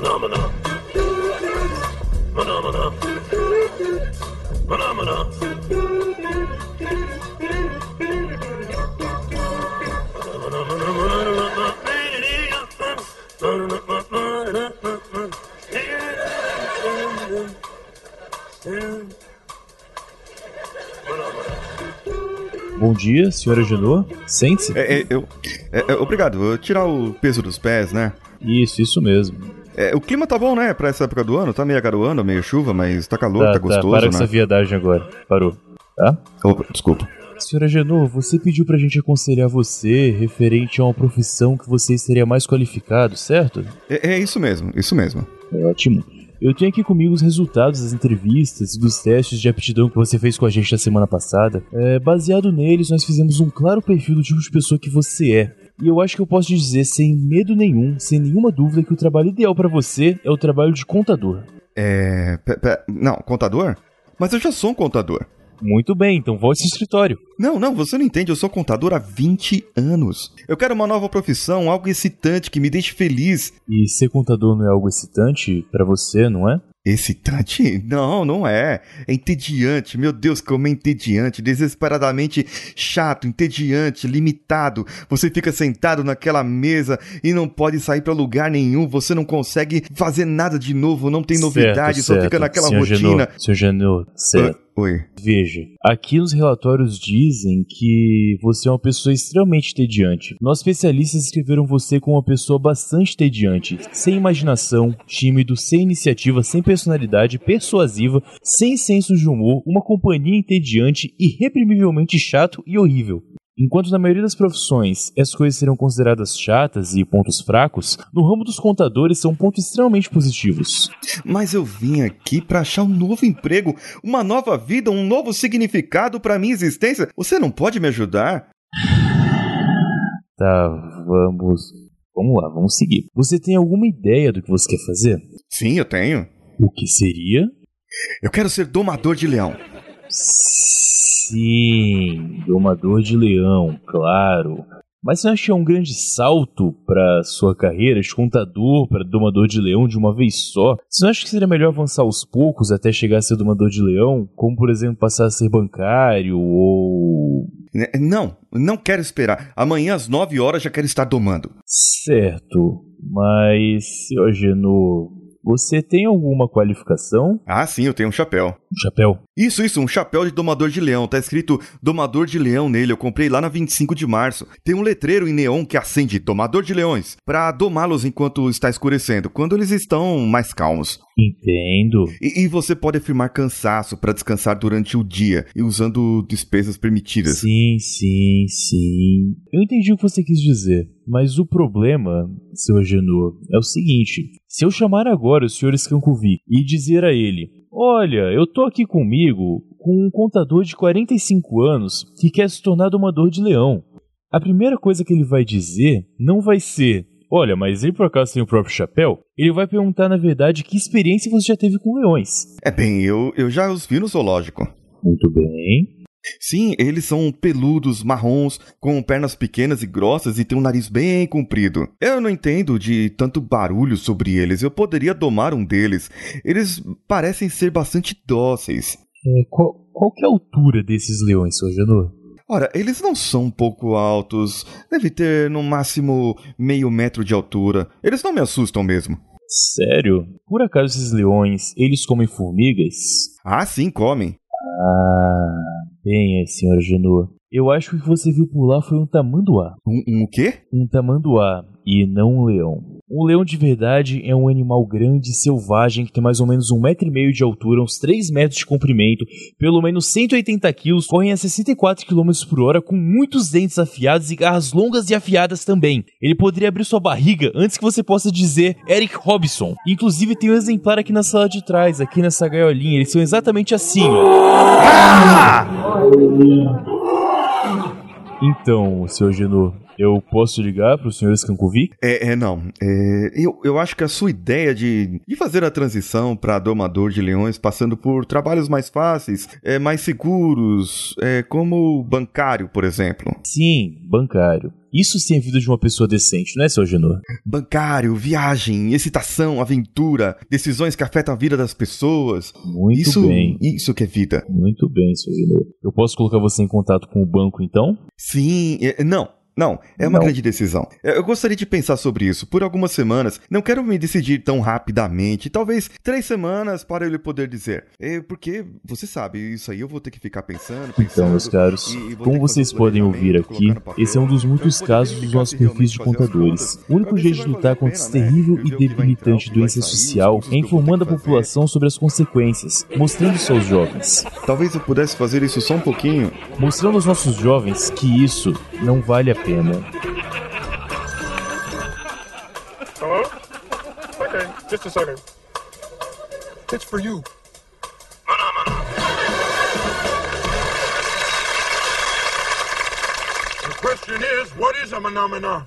Maná. Maná, maná. Bom dia, senhora Genô. Sente-se. É, é, eu, é, é, obrigado, eu tirar o peso dos pés, né? Isso, isso mesmo. É, o clima tá bom, né? Pra essa época do ano, tá meio garoando, meio chuva, mas tá calor, tá, tá, gostoso, para né? com essa viadagem agora. Parou. Tá? Opa, desculpa. Senhora Genô, você pediu pra gente aconselhar você referente a uma profissão que você estaria mais qualificado, certo? É, é isso mesmo, isso mesmo. Ótimo. Eu tenho aqui comigo os resultados das entrevistas e dos testes de aptidão que você fez com a gente na semana passada. É, baseado neles, nós fizemos um claro perfil do tipo de pessoa que você é. E eu acho que eu posso te dizer sem medo nenhum, sem nenhuma dúvida, que o trabalho ideal pra você é o trabalho de contador. É. pe- pe- não, contador? Mas eu já sou um contador. Muito bem, então volte ao escritório. Não, não, você não entende, eu sou contador há 20 anos. Eu quero uma nova profissão, algo excitante que me deixe feliz. E ser contador não é algo excitante pra você, não é? Excitante? Não, não é. É entediante. Meu Deus, como é entediante. Desesperadamente chato, entediante, limitado. Você fica sentado naquela mesa e não pode sair pra lugar nenhum. Você não consegue fazer nada de novo, não tem novidade, Certo, só certo. fica naquela Senhor rotina. Genô, senhor Genô, certo. Oi. Veja, aqui nos relatórios dizem que você é uma pessoa extremamente entediante. Nós especialistas escreveram você como uma pessoa bastante entediante, sem imaginação, tímido, sem iniciativa, sem personalidade, persuasiva, sem senso de humor, uma companhia entediante, irreprimivelmente chato e horrível. Enquanto na maioria das profissões essas coisas serão consideradas chatas e pontos fracos, no ramo dos contadores são pontos extremamente positivos. Mas eu vim aqui pra achar um novo emprego, uma nova vida, um novo significado pra minha existência. Você não pode me ajudar? Tá, vamos. Vamos lá, vamos seguir. Você tem alguma ideia do que você quer fazer? Sim, eu tenho. O que seria? Eu quero ser domador de leão. Sim, domador de leão, claro. Mas você acha que é um grande salto para sua carreira de contador para domador de leão de uma vez só? Você não acha que seria melhor avançar aos poucos até chegar a ser domador de leão? Como, por exemplo, passar a ser bancário ou. Né, Não, não quero esperar. Amanhã às 9 horas já quero estar domando. Certo, mas, senhor Geno, você tem alguma qualificação? Ah, sim, eu tenho um chapéu. Um chapéu? Isso, isso, um chapéu de domador de leão. Tá escrito domador de leão nele. Eu comprei lá na 25 de março. Tem um letreiro em neon que acende domador de leões pra domá-los enquanto está escurecendo, quando eles estão mais calmos. Entendo. E, e você pode afirmar cansaço pra descansar durante o dia e usando despesas permitidas. Sim, sim, sim. Eu entendi o que você quis dizer, mas o problema, seu Agenor, é o seguinte: se eu chamar agora o Sr. Scancovi e dizer a ele: Olha, eu tô aqui comigo com um contador de 45 anos que quer se tornar domador de leão. A primeira coisa que ele vai dizer não vai ser: Olha, mas ele por acaso tem o próprio chapéu? Ele vai perguntar, na verdade, que experiência você já teve com leões. É bem, eu, eu já os vi no zoológico. Muito bem. Sim, eles são peludos, marrons, com pernas pequenas e grossas e têm um nariz bem comprido. Eu não entendo de tanto barulho sobre eles. Eu poderia domar um deles. Eles parecem ser bastante dóceis. É, qual, qual que é a altura desses leões, seu Agenor? Ora, eles não são um pouco altos. Deve ter no máximo meio metro de altura. Eles não me assustam mesmo. Sério? Por acaso esses leões, eles comem formigas? Ah, sim, comem. Ah, bem, senhora Genô. Eu acho que o que você viu por lá foi um tamanduá. Um, um o quê? Um tamanduá, e não um leão. Um leão de verdade é um animal grande e selvagem que tem mais ou menos um metro e meio de altura, uns 3 metros de comprimento, pelo menos 180 quilos, correm a 64 km por hora com muitos dentes afiados e garras longas e afiadas também. Ele poderia abrir sua barriga antes que você possa dizer Eric Robson. Inclusive tem um exemplar aqui na sala de trás, aqui nessa gaiolinha, eles são exatamente assim, ó. Então, senhor Genô, eu posso ligar pro senhor Scancovi? É, é não. É, eu, eu acho que a sua ideia de, de fazer a transição para domador de leões, passando por trabalhos mais fáceis, é, mais seguros, é, como bancário, por exemplo. Sim, bancário. Isso sim é vida de uma pessoa decente, não é, seu Genor? Bancário, viagem, excitação, aventura, decisões que afetam a vida das pessoas. Muito isso, bem. Isso que é vida. Muito bem, seu Genor. Eu posso colocar você em contato com o banco, então? Sim, é- não. Não, é uma Não. grande decisão. É, Eu gostaria de pensar sobre isso por algumas semanas. Não quero me decidir tão rapidamente. Talvez três semanas para ele poder dizer. É, porque, você sabe, isso aí eu vou ter que ficar pensando, pensando. Então, meus caros, e- e como vocês podem ouvir aqui, esse é um dos muitos casos dos nossos perfis de contadores. O único jeito de lutar contra esse pena, né? terrível e debilitante doença social é eu informando a população sobre as consequências, mostrando isso aos jovens. Talvez eu pudesse fazer isso só um pouquinho. Mostrando aos nossos jovens que isso não vale a pena. Hello? Okay, just a second. It's for you. The question is, what is a phenomena?